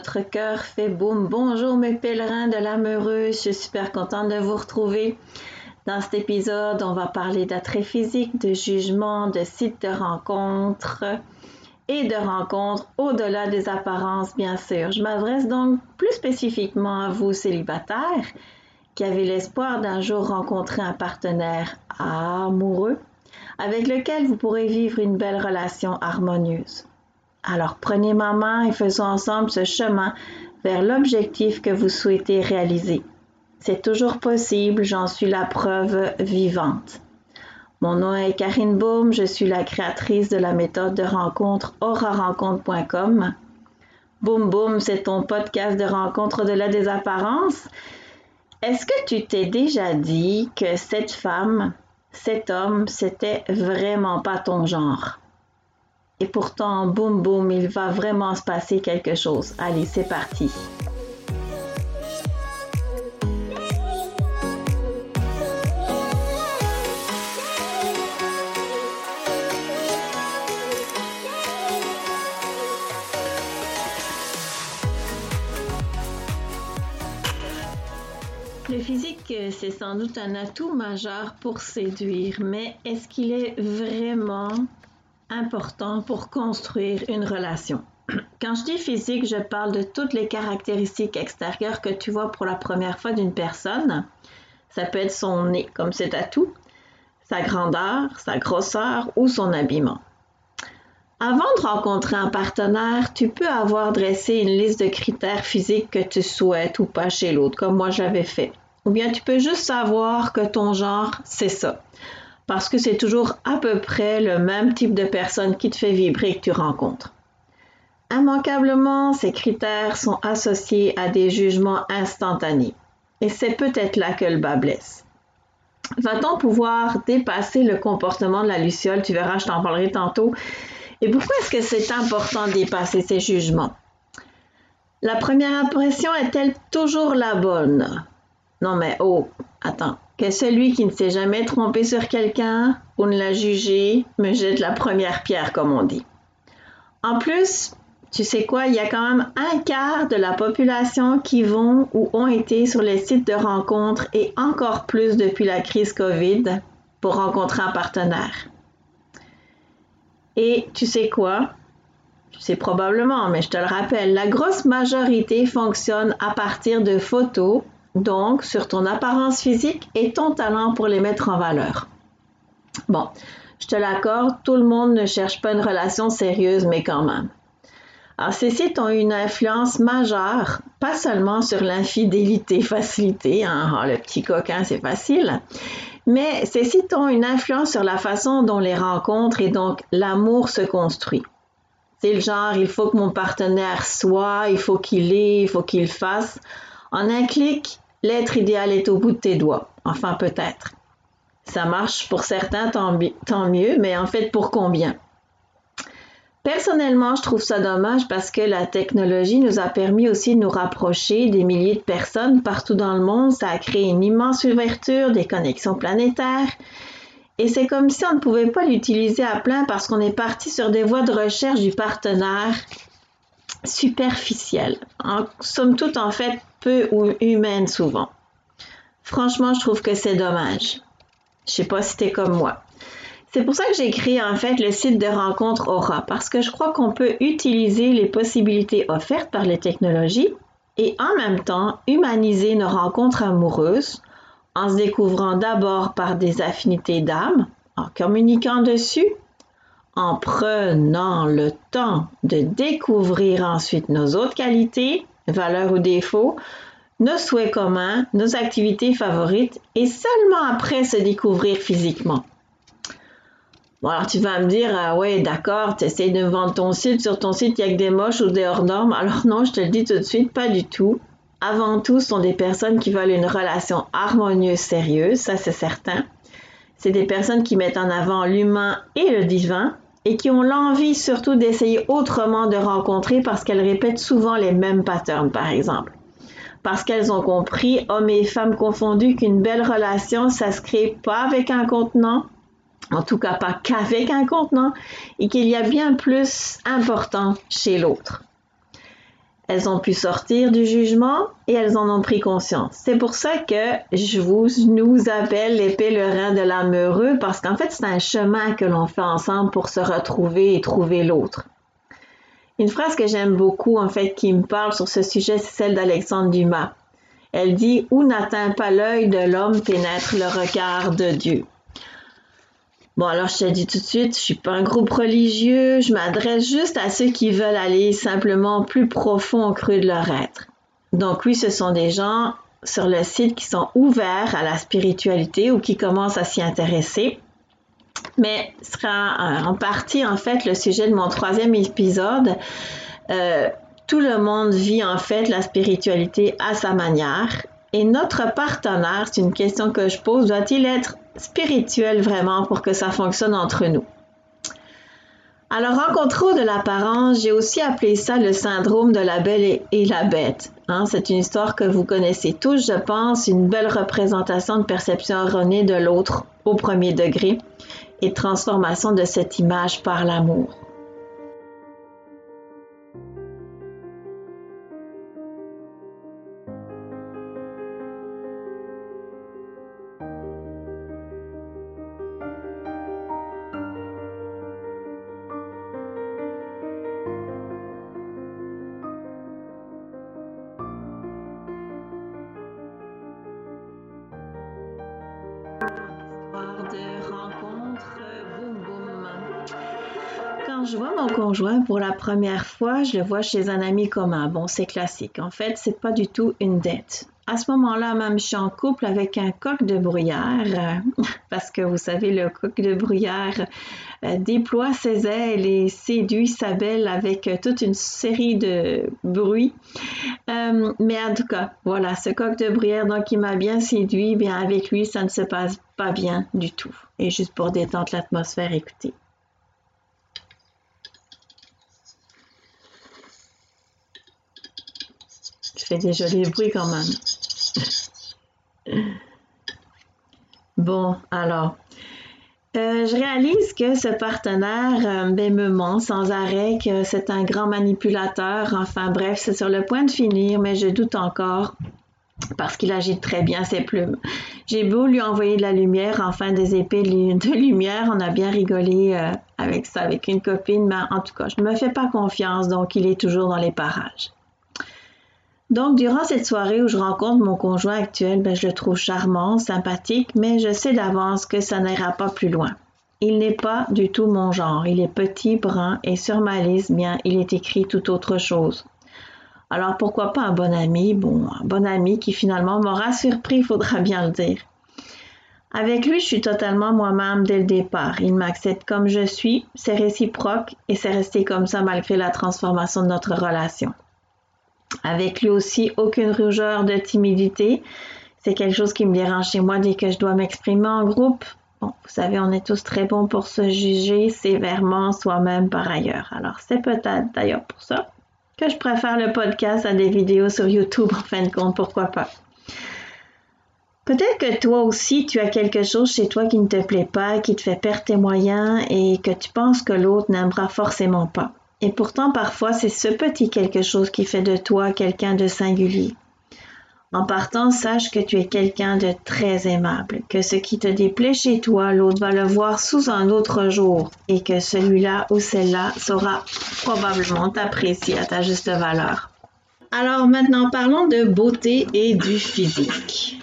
notre cœur fait boum. Bonjour mes pèlerins de l'amoureuse, je suis super contente de vous retrouver. Dans cet épisode, on va parler d'attrait physique, de jugement, de sites de rencontres et de rencontres au-delà des apparences, bien sûr. Je m'adresse donc plus spécifiquement à vous célibataires qui avez l'espoir d'un jour rencontrer un partenaire amoureux avec lequel vous pourrez vivre une belle relation harmonieuse. Alors prenez ma main et faisons ensemble ce chemin vers l'objectif que vous souhaitez réaliser. C'est toujours possible, j'en suis la preuve vivante. Mon nom est Karine Baum, je suis la créatrice de la méthode de rencontre aurarencontre.com. Boum Boum, c'est ton podcast de rencontre au-delà des apparences. Est-ce que tu t'es déjà dit que cette femme, cet homme, c'était vraiment pas ton genre? Et pourtant, boum boum, il va vraiment se passer quelque chose. Allez, c'est parti. Le physique, c'est sans doute un atout majeur pour séduire, mais est-ce qu'il est vraiment important pour construire une relation. Quand je dis physique, je parle de toutes les caractéristiques extérieures que tu vois pour la première fois d'une personne. Ça peut être son nez, comme c'est à tout, sa grandeur, sa grosseur ou son habillement. Avant de rencontrer un partenaire, tu peux avoir dressé une liste de critères physiques que tu souhaites ou pas chez l'autre, comme moi j'avais fait. Ou bien tu peux juste savoir que ton genre, c'est ça parce que c'est toujours à peu près le même type de personne qui te fait vibrer que tu rencontres. Immanquablement, ces critères sont associés à des jugements instantanés. Et c'est peut-être là que le bas blesse. Va-t-on pouvoir dépasser le comportement de la luciole? Tu verras, je t'en parlerai tantôt. Et pourquoi est-ce que c'est important de dépasser ces jugements? La première impression est-elle toujours la bonne? Non mais oh, attends, que celui qui ne s'est jamais trompé sur quelqu'un ou ne l'a jugé me jette la première pierre, comme on dit. En plus, tu sais quoi, il y a quand même un quart de la population qui vont ou ont été sur les sites de rencontres et encore plus depuis la crise COVID pour rencontrer un partenaire. Et tu sais quoi? Tu sais probablement, mais je te le rappelle, la grosse majorité fonctionne à partir de photos donc sur ton apparence physique et ton talent pour les mettre en valeur. Bon, je te l'accorde, tout le monde ne cherche pas une relation sérieuse, mais quand même. Alors, ces sites ont une influence majeure, pas seulement sur l'infidélité facilitée, hein, oh, le petit coquin, c'est facile, mais ces sites ont une influence sur la façon dont les rencontres et donc l'amour se construit. C'est le genre, il faut que mon partenaire soit, il faut qu'il ait, il faut qu'il fasse. En un clic, l'être idéal est au bout de tes doigts. Enfin, peut-être. Ça marche pour certains, tant, mieux, mais en fait, pour combien? Personnellement, je trouve ça dommage parce que la technologie nous a permis aussi de nous rapprocher des milliers de personnes partout dans le monde. Ça a créé une immense ouverture, des connexions planétaires. Et c'est comme si on ne pouvait pas l'utiliser à plein parce qu'on est parti sur des voies de recherche du partenaire superficielle, en somme toute en fait peu ou humaine souvent. Franchement, je trouve que c'est dommage. Je sais pas si t'es comme moi. C'est pour ça que j'ai créé en fait le site de rencontre Aura, parce que je crois qu'on peut utiliser les possibilités offertes par les technologies et en même temps humaniser nos rencontres amoureuses en se découvrant d'abord par des affinités d'âme, en communiquant dessus en prenant le temps de découvrir ensuite nos autres qualités, valeurs ou défauts, nos souhaits communs, nos activités favorites et seulement après se découvrir physiquement. Bon, alors tu vas me dire, ah ouais, d'accord, tu essaies de vendre ton site, sur ton site, il n'y a que des moches ou des hors normes. Alors non, je te le dis tout de suite, pas du tout. Avant tout, ce sont des personnes qui veulent une relation harmonieuse, sérieuse, ça c'est certain. C'est des personnes qui mettent en avant l'humain et le divin et qui ont l'envie surtout d'essayer autrement de rencontrer parce qu'elles répètent souvent les mêmes patterns, par exemple. Parce qu'elles ont compris, hommes et femmes confondus, qu'une belle relation, ça se crée pas avec un contenant, en tout cas pas qu'avec un contenant, et qu'il y a bien plus important chez l'autre. Elles ont pu sortir du jugement et elles en ont pris conscience. C'est pour ça que je vous nous appelle les pèlerins de l'âme heureux parce qu'en fait, c'est un chemin que l'on fait ensemble pour se retrouver et trouver l'autre. Une phrase que j'aime beaucoup, en fait, qui me parle sur ce sujet, c'est celle d'Alexandre Dumas. Elle dit Où n'atteint pas l'œil de l'homme pénètre le regard de Dieu. Bon, alors je te dis tout de suite, je suis pas un groupe religieux, je m'adresse juste à ceux qui veulent aller simplement plus profond au creux de leur être. Donc oui, ce sont des gens sur le site qui sont ouverts à la spiritualité ou qui commencent à s'y intéresser. Mais ce sera euh, en partie en fait le sujet de mon troisième épisode. Euh, tout le monde vit en fait la spiritualité à sa manière. Et notre partenaire, c'est une question que je pose, doit-il être spirituel vraiment pour que ça fonctionne entre nous? Alors, en contrôle de l'apparence, j'ai aussi appelé ça le syndrome de la belle et la bête. Hein. c'est une histoire que vous connaissez tous, je pense, une belle représentation de perception erronée de l'autre au premier degré et transformation de cette image par l'amour. Je vois mon conjoint pour la première fois, je le vois chez un ami commun. Bon, c'est classique. En fait, c'est pas du tout une dette. À ce moment-là, même je suis en couple avec un coq de bruyère, parce que vous savez, le coq de bruyère euh, déploie ses ailes et séduit sa belle avec toute une série de bruits. Euh, mais en tout cas, voilà, ce coq de bruyère, donc, il m'a bien séduit. Bien, avec lui, ça ne se passe pas bien du tout. Et juste pour détendre l'atmosphère, écoutez. Fait des jolis bruits quand même. Bon, alors, euh, je réalise que ce partenaire euh, ben, me ment sans arrêt, que c'est un grand manipulateur. Enfin bref, c'est sur le point de finir, mais je doute encore parce qu'il agite très bien ses plumes. J'ai beau lui envoyer de la lumière, enfin des épées de lumière, on a bien rigolé euh, avec ça avec une copine, mais en tout cas, je ne me fais pas confiance, donc il est toujours dans les parages. Donc, durant cette soirée où je rencontre mon conjoint actuel, ben, je le trouve charmant, sympathique, mais je sais d'avance que ça n'ira pas plus loin. Il n'est pas du tout mon genre. Il est petit, brun, et sur ma liste, bien, il est écrit tout autre chose. Alors, pourquoi pas un bon ami? Bon, un bon ami qui finalement m'aura surpris, faudra bien le dire. Avec lui, je suis totalement moi-même dès le départ. Il m'accepte comme je suis, c'est réciproque et c'est resté comme ça malgré la transformation de notre relation. Avec lui aussi, aucune rougeur de timidité. C'est quelque chose qui me dérange chez moi dès que je dois m'exprimer en groupe. Bon, vous savez, on est tous très bons pour se juger sévèrement soi-même par ailleurs. Alors, c'est peut-être d'ailleurs pour ça que je préfère le podcast à des vidéos sur YouTube en fin de compte, pourquoi pas. Peut-être que toi aussi, tu as quelque chose chez toi qui ne te plaît pas, qui te fait perdre tes moyens et que tu penses que l'autre n'aimera forcément pas. Et pourtant, parfois, c'est ce petit quelque chose qui fait de toi quelqu'un de singulier. En partant, sache que tu es quelqu'un de très aimable, que ce qui te déplaît chez toi, l'autre va le voir sous un autre jour et que celui-là ou celle-là saura probablement t'apprécier à ta juste valeur. Alors maintenant, parlons de beauté et du physique.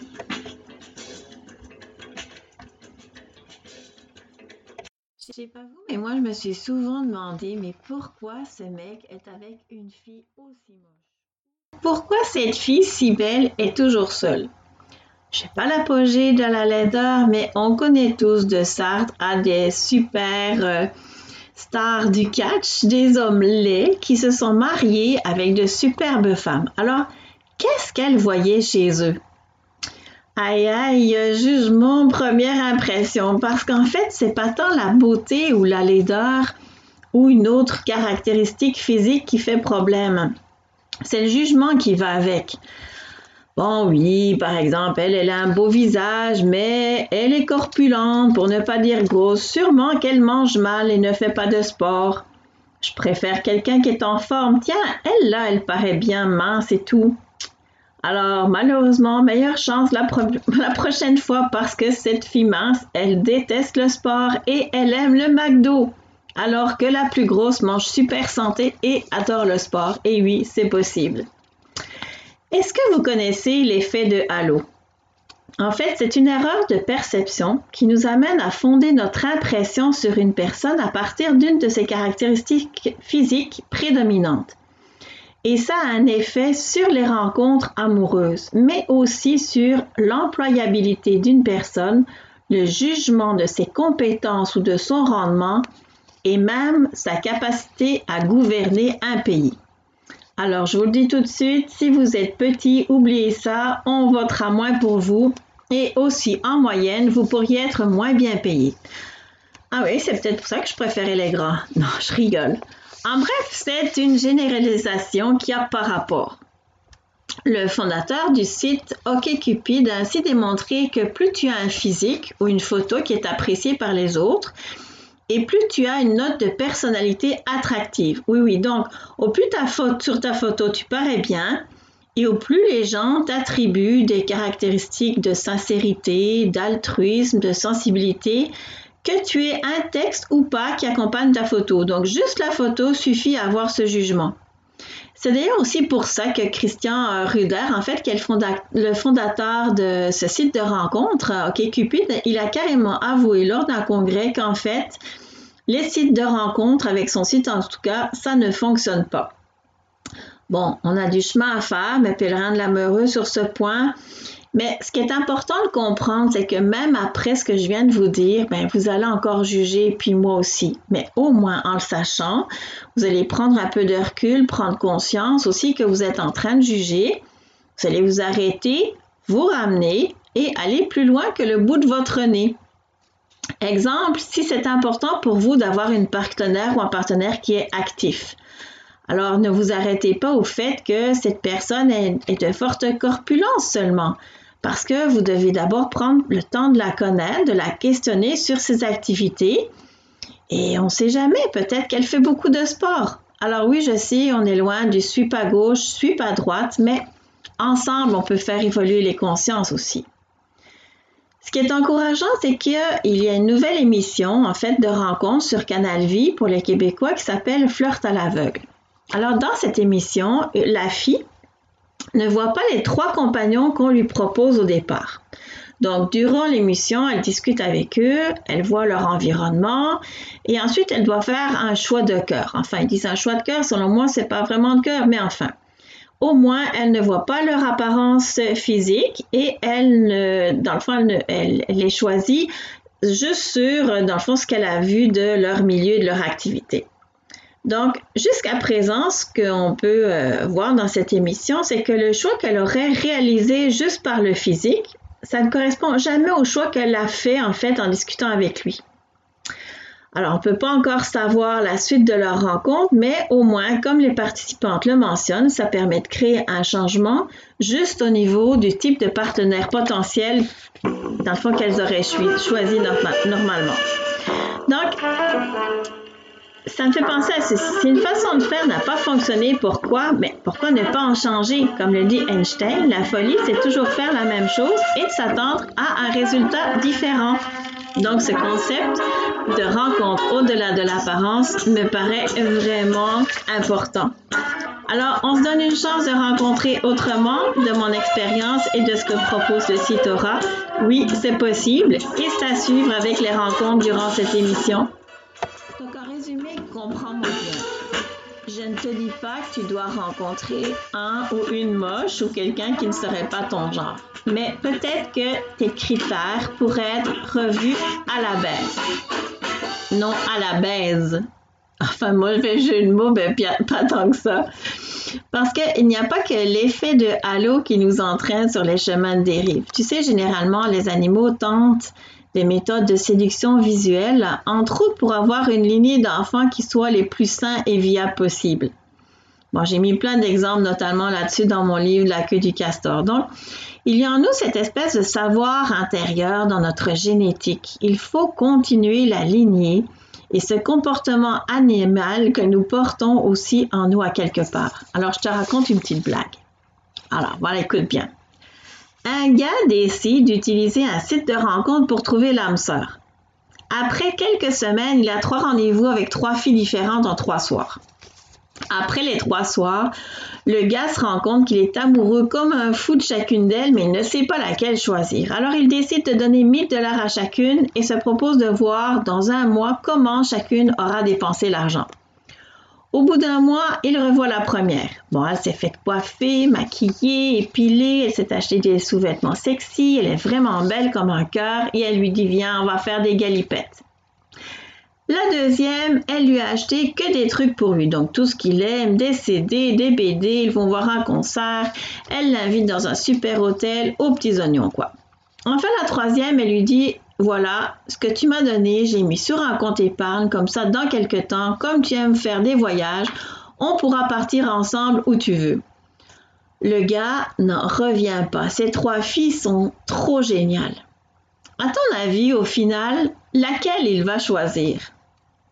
Sais pas vous, mais moi je me suis souvent demandé, mais pourquoi ce mec est avec une fille aussi moche? Pourquoi cette fille si belle est toujours seule? Je sais pas l'apogée de la laideur, mais on connaît tous de Sartre à des super euh, stars du catch, des hommes laids qui se sont mariés avec de superbes femmes. Alors, qu'est-ce qu'elle voyait chez eux? Aïe aïe, jugement, première impression, parce qu'en fait, c'est pas tant la beauté ou la laideur ou une autre caractéristique physique qui fait problème. C'est le jugement qui va avec. Bon, oui, par exemple, elle, elle a un beau visage, mais elle est corpulente, pour ne pas dire grosse. Sûrement qu'elle mange mal et ne fait pas de sport. Je préfère quelqu'un qui est en forme. Tiens, elle là, elle paraît bien mince et tout. Alors, malheureusement, meilleure chance la, prochaine fois parce que cette fille mince, elle déteste le sport et elle aime le McDo. Alors que la plus grosse mange super santé et adore le sport. Et oui, c'est possible. Est-ce que vous connaissez l'effet de halo? En fait, c'est une erreur de perception qui nous amène à fonder notre impression sur une personne à partir d'une de ses caractéristiques physiques prédominantes. Et ça a un effet sur les rencontres amoureuses, mais aussi sur l'employabilité d'une personne, le jugement de ses compétences ou de son rendement et même sa capacité à gouverner un pays. Alors, je vous le dis tout de suite, si vous êtes petit, oubliez ça, on votera moins pour vous et aussi, en moyenne, vous pourriez être moins bien payé. Ah oui, c'est peut-être pour ça que je préférais les gras. Non, je rigole. En bref, c'est une généralisation qui a pas rapport. Le fondateur du site OkCupid a ainsi démontré que plus tu as un physique ou une photo qui est appréciée par les autres, et plus tu as une note de personnalité attractive. Oui, oui, donc au plus sur ta photo tu parais bien, et au plus les gens t'attribuent des caractéristiques de sincérité, d'altruisme, de sensibilité, que tu aies un texte ou pas qui accompagne ta photo. Donc juste la photo suffit à avoir ce jugement. C'est d'ailleurs aussi pour ça que Christian euh, Ruder, en fait, qui est le, fondateur de ce site de rencontre, euh, OkCupid, il a carrément avoué lors d'un congrès qu'en fait, les sites de rencontre, avec son site en tout cas, ça ne fonctionne pas. Bon, on a du chemin à faire, mais pèlerin de l'amoureux sur ce point. Mais ce qui est important de comprendre, c'est que même après ce que je viens de vous dire, ben, vous allez encore juger, puis moi aussi. Mais au moins en le sachant, vous allez prendre un peu de recul, prendre conscience aussi que vous êtes en train de juger. Vous allez vous arrêter, vous ramener et aller plus loin que le bout de votre nez. Exemple, si c'est important pour vous d'avoir une partenaire ou un partenaire qui est actif. Alors, ne vous arrêtez pas au fait que cette personne est, de forte corpulence seulement, parce que vous devez d'abord prendre le temps de la connaître, de la questionner sur ses activités. Et on ne sait jamais, peut-être qu'elle fait beaucoup de sport. Alors oui, je sais, on est loin du suis pas gauche, suis pas droite, mais ensemble, on peut faire évoluer les consciences aussi. Ce qui est encourageant, c'est qu'il y a une nouvelle émission, en fait, de rencontre sur Canal Vie pour les Québécois qui s'appelle Flirt à l'aveugle. Alors, dans cette émission, la fille ne voit pas les trois compagnons qu'on lui propose au départ. Donc, durant l'émission, elle discute avec eux, elle voit leur environnement et ensuite elle doit faire un choix de cœur. Enfin, ils disent un choix de cœur, selon moi, c'est pas vraiment de cœur, mais enfin. Au moins, elle ne voit pas leur apparence physique et elle, dans le fond, elle, elle les choisit juste sur, dans le fond, ce qu'elle a vu de leur milieu et de leur activité. Donc, jusqu'à présent, ce qu'on peut euh, voir dans cette émission, c'est que le choix qu'elle aurait réalisé juste par le physique, ça ne correspond jamais au choix qu'elle a fait en fait en discutant avec lui. Alors, on ne peut pas encore savoir la suite de leur rencontre, mais au moins, comme les participantes le mentionnent, ça permet de créer un changement juste au niveau du type de partenaire potentiel, dans le fond, qu'elles auraient choisi normalement. Donc, ça me fait penser à ceci. Si une façon de faire n'a pas fonctionné, pourquoi? Mais pourquoi ne pas en changer? Comme le dit Einstein, la folie, c'est toujours faire la même chose et s'attendre à un résultat différent. Donc, ce concept de rencontre au-delà de l'apparence me paraît vraiment important. Alors, on se donne une chance de rencontrer autrement de mon expérience et de ce que propose le site Aura. Oui, c'est possible et c'est à suivre avec les rencontres durant cette émission. Résumé, comprends-moi bien. Je ne te dis pas que tu dois rencontrer un ou une moche ou quelqu'un qui ne serait pas ton genre. Mais peut-être que tes critères pourraient être revus à la baisse. Non à la baise. Enfin, moi, je fais jeu de mots, mais pas tant que ça. Parce qu'il n'y a pas que l'effet de halo qui nous entraîne sur les chemins de dérive. Tu sais, généralement, les animaux tentent des méthodes de séduction visuelle, entre autres pour avoir une lignée d'enfants qui soit les plus sains et viables possibles. Bon, j'ai mis plein d'exemples, notamment là-dessus dans mon livre La queue du castor. Donc, il y a en nous cette espèce de savoir intérieur dans notre génétique. Il faut continuer la lignée et ce comportement animal que nous portons aussi en nous à quelque part. Alors, je te raconte une petite blague. Alors, voilà, écoute bien. Un gars décide d'utiliser un site de rencontre pour trouver l'âme sœur. Après quelques semaines, il a trois rendez-vous avec trois filles différentes en trois soirs. Après les trois soirs, le gars se rend compte qu'il est amoureux comme un fou de chacune d'elles, mais il ne sait pas laquelle choisir. Alors il décide de donner 1000 dollars à chacune et se propose de voir dans un mois comment chacune aura dépensé l'argent. Au bout d'un mois, il revoit la première. Bon, elle s'est faite coiffer, maquiller, épiler, elle s'est acheté des sous-vêtements sexy, elle est vraiment belle comme un cœur et elle lui dit Viens, on va faire des galipettes. La deuxième, elle lui a acheté que des trucs pour lui, donc tout ce qu'il aime, des CD, des BD, ils vont voir un concert, elle l'invite dans un super hôtel aux petits oignons, quoi. Enfin, la troisième, elle lui dit voilà, ce que tu m'as donné, j'ai mis sur un compte épargne, comme ça, dans quelques temps, comme tu aimes faire des voyages, on pourra partir ensemble où tu veux. Le gars n'en revient pas. Ces trois filles sont trop géniales. À ton avis, au final, laquelle il va choisir?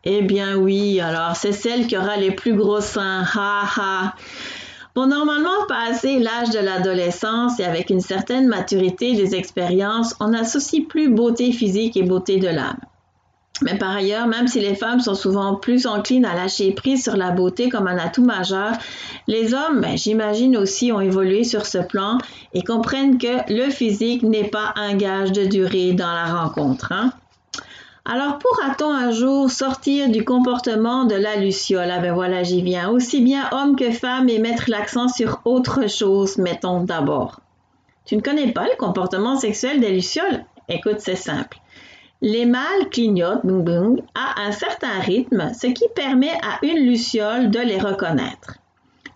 Eh bien oui, alors c'est celle qui aura les plus gros seins. Ha ha. Bon, normalement, passé l'âge de l'adolescence et avec une certaine maturité des expériences, on n'associe plus beauté physique et beauté de l'âme. Mais par ailleurs, même si les femmes sont souvent plus enclines à lâcher prise sur la beauté comme un atout majeur, les hommes, ben, j'imagine aussi, ont évolué sur ce plan et comprennent que le physique n'est pas un gage de durée dans la rencontre. Hein? Alors, pourra-t-on un jour sortir du comportement de la luciole? Ah ben voilà, j'y viens. Aussi bien homme que femme et mettre l'accent sur autre chose, mettons d'abord. Tu ne connais pas le comportement sexuel des lucioles? Écoute, c'est simple. Les mâles clignotent à un certain rythme, ce qui permet à une luciole de les reconnaître.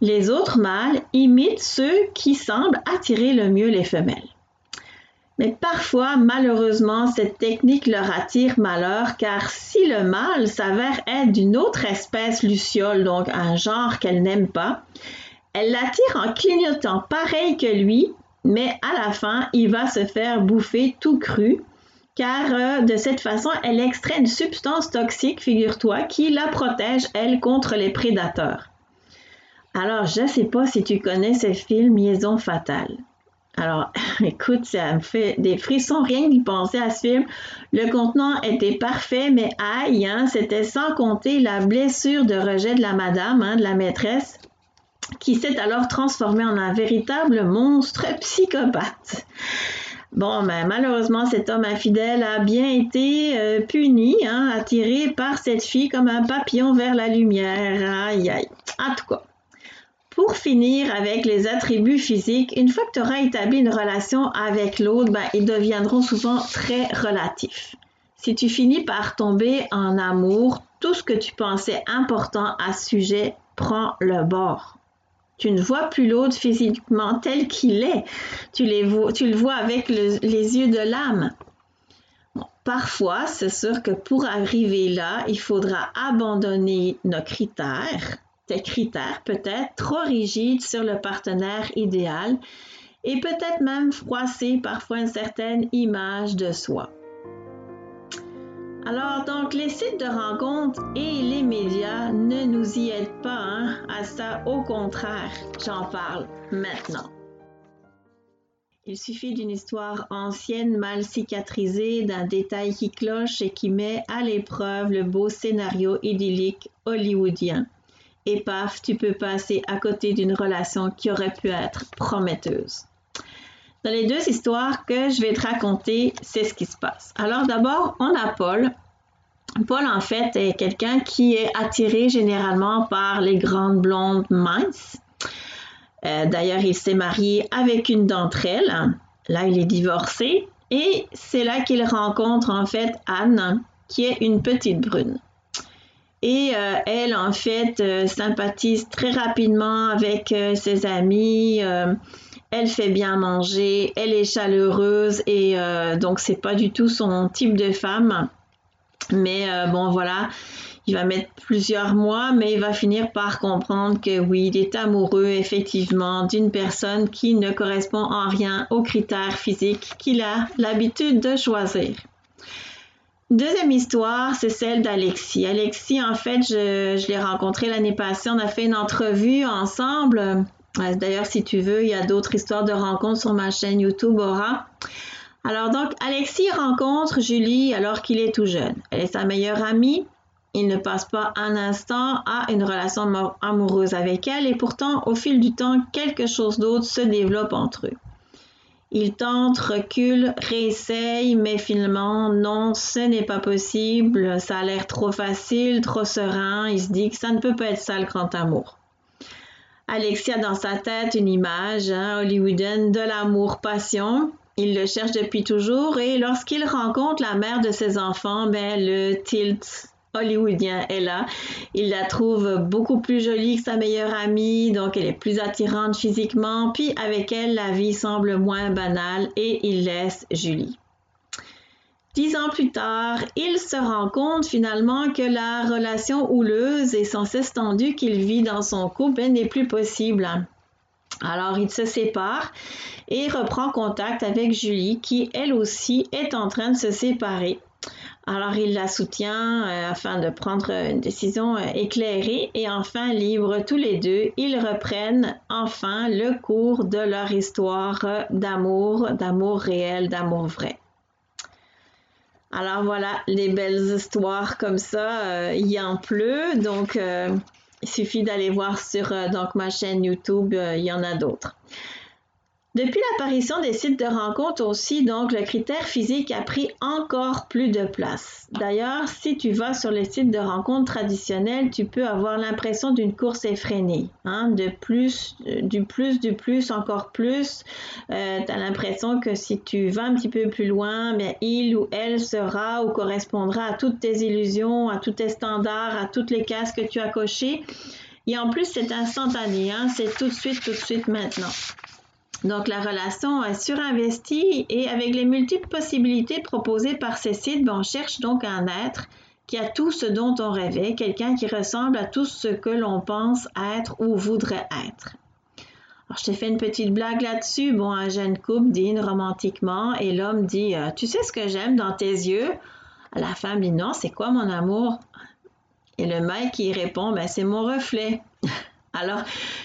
Les autres mâles imitent ceux qui semblent attirer le mieux les femelles. Mais parfois, malheureusement, cette technique leur attire malheur car si le mâle s'avère être d'une autre espèce luciole, donc un genre qu'elle n'aime pas, elle l'attire en clignotant pareil que lui, mais à la fin, il va se faire bouffer tout cru car euh, de cette façon, elle extrait une substance toxique, figure-toi, qui la protège, elle, contre les prédateurs. Alors, je ne sais pas si tu connais ce film Liaison fatale. Alors, écoute, ça me fait des frissons rien d'y penser à ce film. Le contenant était parfait, mais aïe, hein, c'était sans compter la blessure de rejet de la madame, hein, de la maîtresse, qui s'est alors transformée en un véritable monstre psychopathe. Bon, ben, malheureusement, cet homme infidèle a bien été euh, puni, hein, attiré par cette fille comme un papillon vers la lumière. Aïe, aïe. En tout cas, pour finir avec les attributs physiques, une fois que tu auras établi une relation avec l'autre, ben, ils deviendront souvent très relatifs. Si tu finis par tomber en amour, tout ce que tu pensais important à sujet prend le bord. Tu ne vois plus l'autre physiquement tel qu'il est. Tu, le vois avec les yeux de l'âme. parfois, c'est sûr que pour arriver là, il faudra abandonner nos critères critères peut-être trop rigides sur le partenaire idéal et peut-être même froisser parfois une certaine image de soi. Alors, donc, les sites de rencontres et les médias ne nous y aident pas hein, à ça. Au contraire, j'en parle maintenant. Il suffit d'une histoire ancienne, mal cicatrisée, d'un détail qui cloche et qui met à l'épreuve le beau scénario idyllique hollywoodien et paf, tu peux passer à côté d'une relation qui aurait pu être prometteuse. Dans les deux histoires que je vais te raconter, c'est ce qui se passe. Alors d'abord, on a Paul. Paul, en fait, est quelqu'un qui est attiré généralement par les grandes blondes minces. Euh, d'ailleurs, il s'est marié avec une d'entre elles. Là, il est divorcé. Et c'est là qu'il rencontre en fait Anne, qui est une petite brune. Et euh, elle, en fait, euh, sympathise très rapidement avec euh, ses amis. elle fait bien manger, elle est chaleureuse et donc c'est pas du tout son type de femme. Mais bon, voilà, il va mettre plusieurs mois, mais il va finir par comprendre que oui, il est amoureux effectivement d'une personne qui ne correspond en rien aux critères physiques qu'il a l'habitude de choisir. Deuxième histoire, c'est celle d'Alexis. Alexis, en fait, je, l'ai rencontré l'année passée. On a fait une entrevue ensemble. D'ailleurs, si tu veux, il y a d'autres histoires de rencontres sur ma chaîne YouTube Aura. Alors donc, Alexis rencontre Julie alors qu'il est tout jeune. Elle est sa meilleure amie. Il ne passe pas un instant à une relation amoureuse avec elle et pourtant, au fil du temps, quelque chose d'autre se développe entre eux. Il tente, recule, réessaye, mais finalement, non, ce n'est pas possible, ça a l'air trop facile, trop serein, il se dit que ça ne peut pas être ça le grand amour. Alexis a dans sa tête une image hein, hollywoodienne de l'amour-passion. Il le cherche depuis toujours et lorsqu'il rencontre la mère de ses enfants, ben, le tilt hollywoodien est là. Il la trouve beaucoup plus jolie que sa meilleure amie, donc elle est plus attirante physiquement, puis avec elle, la vie semble moins banale et il laisse Julie. Dix ans plus tard, il se rend compte finalement que la relation houleuse et sans cesse tendue qu'il vit dans son couple n'est plus possible. Alors il se sépare et reprend contact avec Julie qui elle aussi est en train de se séparer. Alors il la soutient euh, afin de prendre une décision euh, éclairée et enfin libres tous les deux, ils reprennent enfin le cours de leur histoire d'amour, d'amour réel, d'amour vrai. Alors voilà, les belles histoires comme ça, euh, il y en pleut, donc il suffit d'aller voir sur donc, ma chaîne YouTube, il y en a d'autres. Depuis l'apparition des sites de rencontres aussi, donc le critère physique a pris encore plus de place. D'ailleurs, si tu vas sur les sites de rencontres traditionnels, tu peux avoir l'impression d'une course effrénée, hein, de plus, du plus, du plus, encore plus. Euh, tu as l'impression que si tu vas un petit peu plus loin, mais il ou elle sera ou correspondra à toutes tes illusions, à tous tes standards, à toutes les cases que tu as cochées. Et en plus, c'est instantané, hein, c'est tout de suite, tout de suite maintenant. Donc, la relation est surinvestie et avec les multiples possibilités proposées par ces sites, ben, on cherche donc un être qui a tout ce dont on rêvait, quelqu'un qui ressemble à tout ce que l'on pense être ou voudrait être. Alors, je t'ai fait une petite blague là-dessus. Bon, un jeune couple dîne romantiquement et l'homme dit euh, Tu sais ce que j'aime dans tes yeux La femme dit Non, c'est quoi mon amour Et le mec qui répond ben, C'est mon reflet. Alors,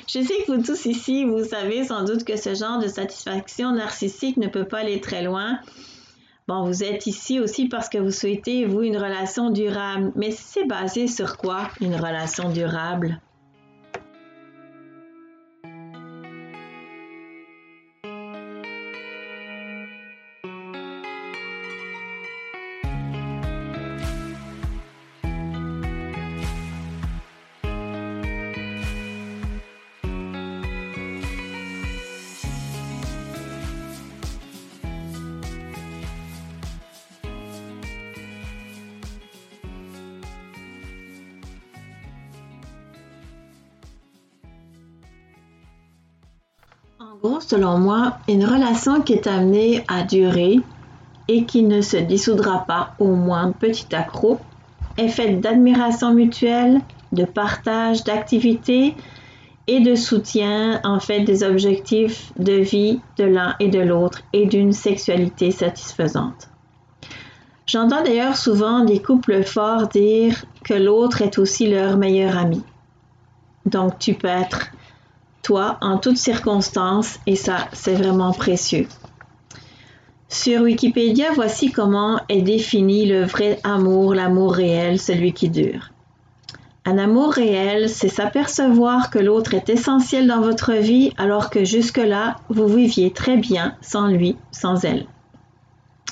je sais que vous tous ici, vous savez sans doute que ce genre de satisfaction narcissique ne peut pas aller très loin. Bon, vous êtes ici aussi parce que vous souhaitez, vous, une relation durable. Mais c'est basé sur quoi, une relation durable? Selon moi, une relation qui est amenée à durer et qui ne se dissoudra pas au moins petit accroc est faite d'admiration mutuelle, de partage d'activités et de soutien en fait des objectifs de vie de l'un et de l'autre et d'une sexualité satisfaisante. J'entends d'ailleurs souvent des couples forts dire que l'autre est aussi leur meilleur ami. Donc tu peux être toi en toutes circonstances et ça, c'est vraiment précieux. Sur Wikipédia, voici comment est défini le vrai amour, l'amour réel, celui qui dure. Un amour réel, c'est s'apercevoir que l'autre est essentiel dans votre vie alors que jusque-là, vous viviez très bien sans lui, sans elle.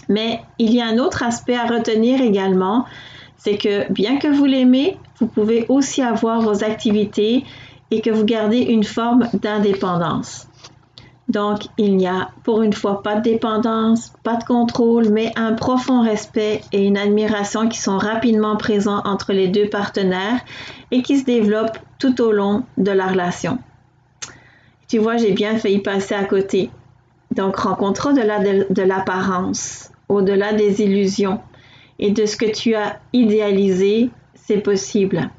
Mais il y a un autre aspect à retenir également, c'est que bien que vous l'aimez, vous pouvez aussi avoir vos activités et que vous gardez une forme d'indépendance. Donc, il n'y a pour une fois pas de dépendance, pas de contrôle, mais un profond respect et une admiration qui sont rapidement présents entre les deux partenaires et qui se développent tout au long de la relation. Tu vois, j'ai bien failli passer à côté. Donc, rencontre au-delà de l'apparence, au-delà des illusions et de ce que tu as idéalisé, c'est possible.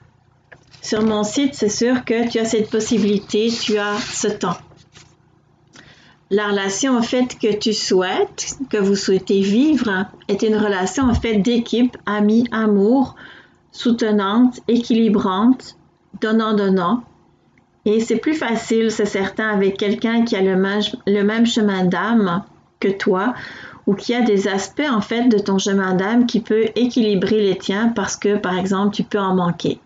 Sur mon site, c'est sûr que tu as cette possibilité, tu as ce temps. la relation en fait que tu souhaites, que vous souhaitez vivre, est une relation en fait d'équipe, amis, amour, soutenante, équilibrante, donnant-donnant. Et c'est plus facile, c'est certain, avec quelqu'un qui a le même, le même chemin d'âme que toi ou qui a des aspects en fait de ton chemin d'âme qui peut équilibrer les tiens parce que par exemple tu peux en manquer.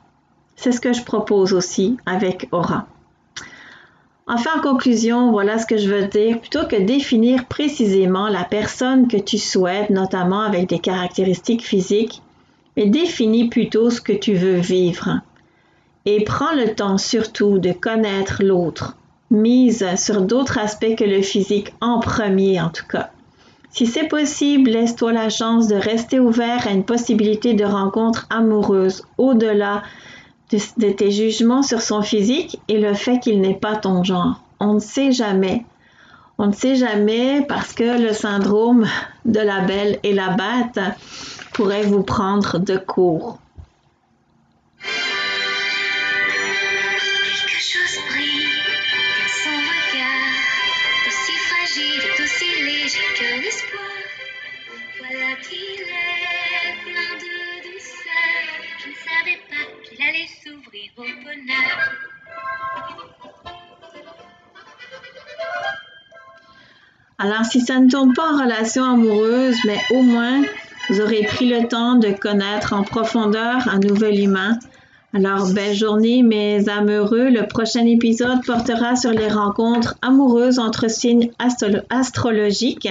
C'est ce que je propose aussi avec Aura. Enfin, en conclusion, voilà ce que je veux dire. Plutôt que définir précisément la personne que tu souhaites, notamment avec des caractéristiques physiques, mais définis plutôt ce que tu veux vivre. Et prends le temps surtout de connaître l'autre. Mise sur d'autres aspects que le physique en premier en tout cas. Si c'est possible, laisse-toi la chance de rester ouvert à une possibilité de rencontre amoureuse au-delà de, tes jugements sur son physique et le fait qu'il n'est pas ton genre. On ne sait jamais. On ne sait jamais parce que le syndrome de la belle et la bête pourrait vous prendre de court. Alors, si ça ne tourne pas en relation amoureuse, mais au moins, vous aurez pris le temps de connaître en profondeur un nouvel humain. Alors, belle journée, mes amoureux. Le prochain épisode portera sur les rencontres amoureuses entre signes astro- astrologiques.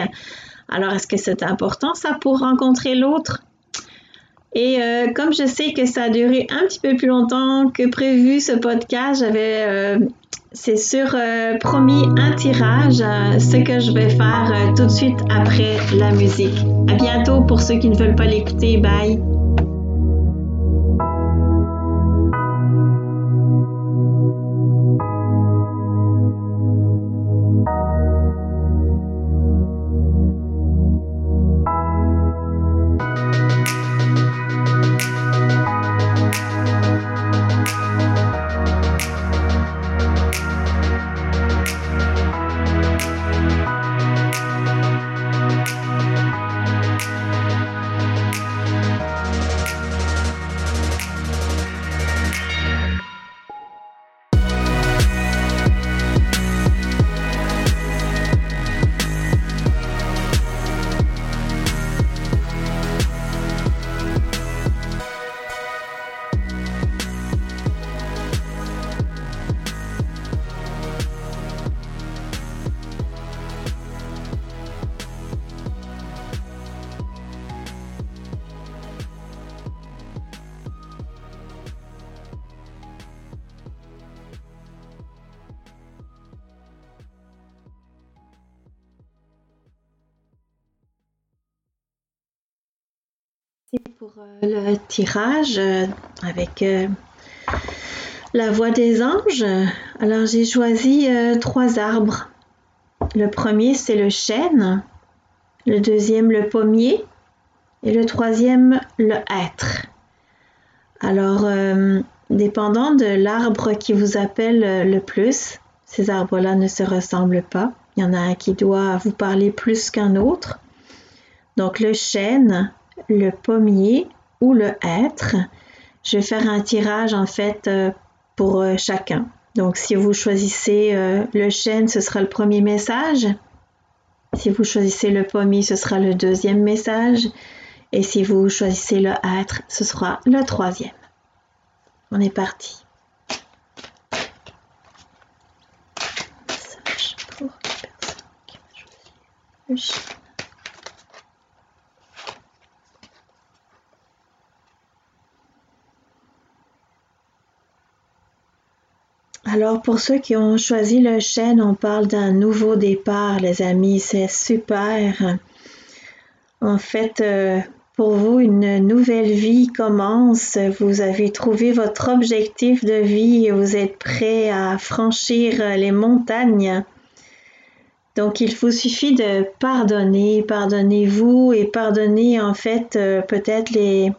Alors, est-ce que c'est important ça pour rencontrer l'autre? Et euh, comme je sais que ça a duré un petit peu plus longtemps que prévu ce podcast, j'avais, euh, c'est sûr, euh, promis un tirage, ce que je vais faire tout de suite après la musique. À bientôt pour ceux qui ne veulent pas l'écouter. Bye! Le tirage euh, avec euh, la voix des anges. Alors j'ai choisi euh, trois arbres. Le premier c'est le chêne, le deuxième le pommier et le troisième le hêtre. Alors euh, dépendant de l'arbre qui vous appelle euh, le plus, ces arbres-là ne se ressemblent pas. Il y en a un qui doit vous parler plus qu'un autre. Donc le chêne, le pommier ou le hêtre. Je vais faire un tirage en fait euh, pour euh, chacun. Donc si vous choisissez euh, le chêne, ce sera le premier message. Si vous choisissez le pommier, ce sera le deuxième message. Et si vous choisissez le hêtre, ce sera le troisième. On est parti. Message pour la personne qui va choisir. Alors pour ceux qui ont choisi le chêne, on parle d'un nouveau départ, les amis, c'est super. En fait, euh, pour vous, une nouvelle vie commence. Vous avez trouvé votre objectif de vie et vous êtes prêt à franchir les montagnes. Donc il vous suffit de pardonner, pardonnez-vous et pardonnez en fait euh, peut-être les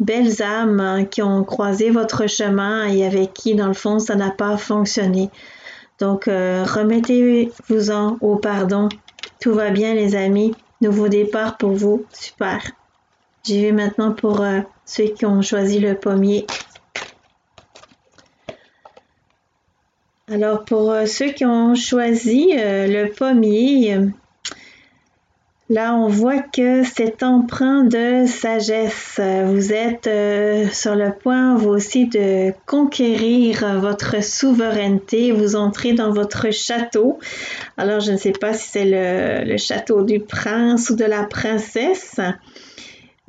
belles âmes hein, qui ont croisé votre chemin et avec qui, dans le fond, ça n'a pas fonctionné. Donc, remettez-vous-en au pardon. Tout va bien, les amis. Nouveau départ pour vous. Super. J'y vais maintenant pour ceux qui ont choisi le pommier. Alors, pour ceux qui ont choisi le pommier, Là, on voit que c'est empreint de sagesse. Vous êtes euh, sur le point, vous aussi, de conquérir votre souveraineté. Vous entrez dans votre château. Alors, je ne sais pas si c'est le château du prince ou de la princesse.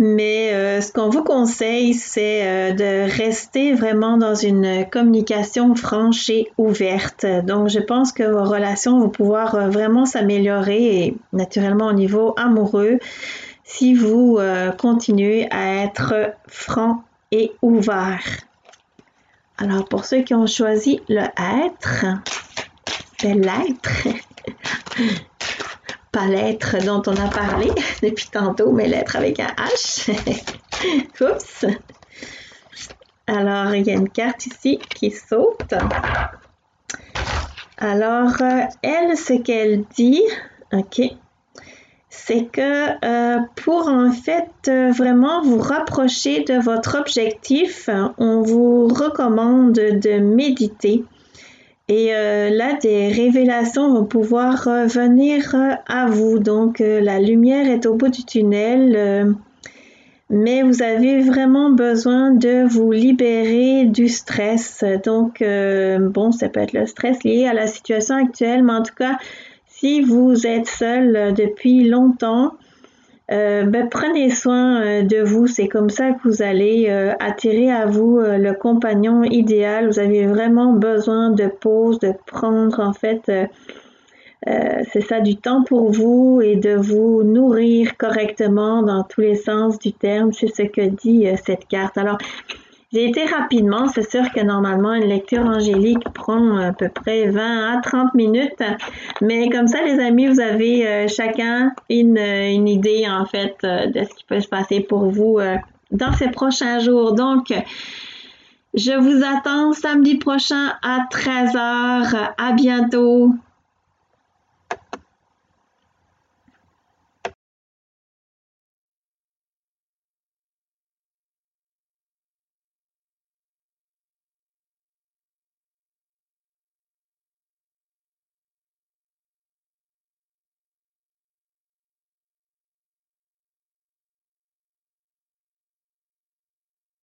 Mais euh, ce qu'on vous conseille, c'est euh, de rester vraiment dans une communication franche et ouverte. Donc, je pense que vos relations vont pouvoir euh, vraiment s'améliorer et naturellement au niveau amoureux si vous continuez à être franc et ouvert. Alors, pour ceux qui ont choisi le être, c'est l'être. pas l'être dont on a parlé depuis tantôt, mais l'être avec un H. Oups. Alors, il y a une carte ici qui saute. Alors, euh, elle, ce qu'elle dit, OK, c'est que euh, pour en fait euh, vraiment vous rapprocher de votre objectif, on vous recommande de méditer et euh, là, des révélations vont pouvoir venir euh, à vous. Donc, euh, la lumière est au bout du tunnel, mais vous avez vraiment besoin de vous libérer du stress. Donc, bon, ça peut être le stress lié à la situation actuelle, mais en tout cas, si vous êtes seul depuis longtemps, euh, ben, prenez soin euh, de vous. C'est comme ça que vous allez euh, attirer à vous le compagnon idéal. Vous avez vraiment besoin de pause, de prendre en fait, c'est ça, du temps pour vous et de vous nourrir correctement dans tous les sens du terme. C'est ce que dit cette carte. Alors, j'ai été rapidement, c'est sûr que normalement une lecture angélique prend à peu près 20 à 30 minutes, mais comme ça les amis, vous avez euh, chacun une, une, idée en fait euh, de ce qui peut se passer pour vous euh, dans ces prochains jours. Donc, je vous attends samedi prochain à 13h. À bientôt.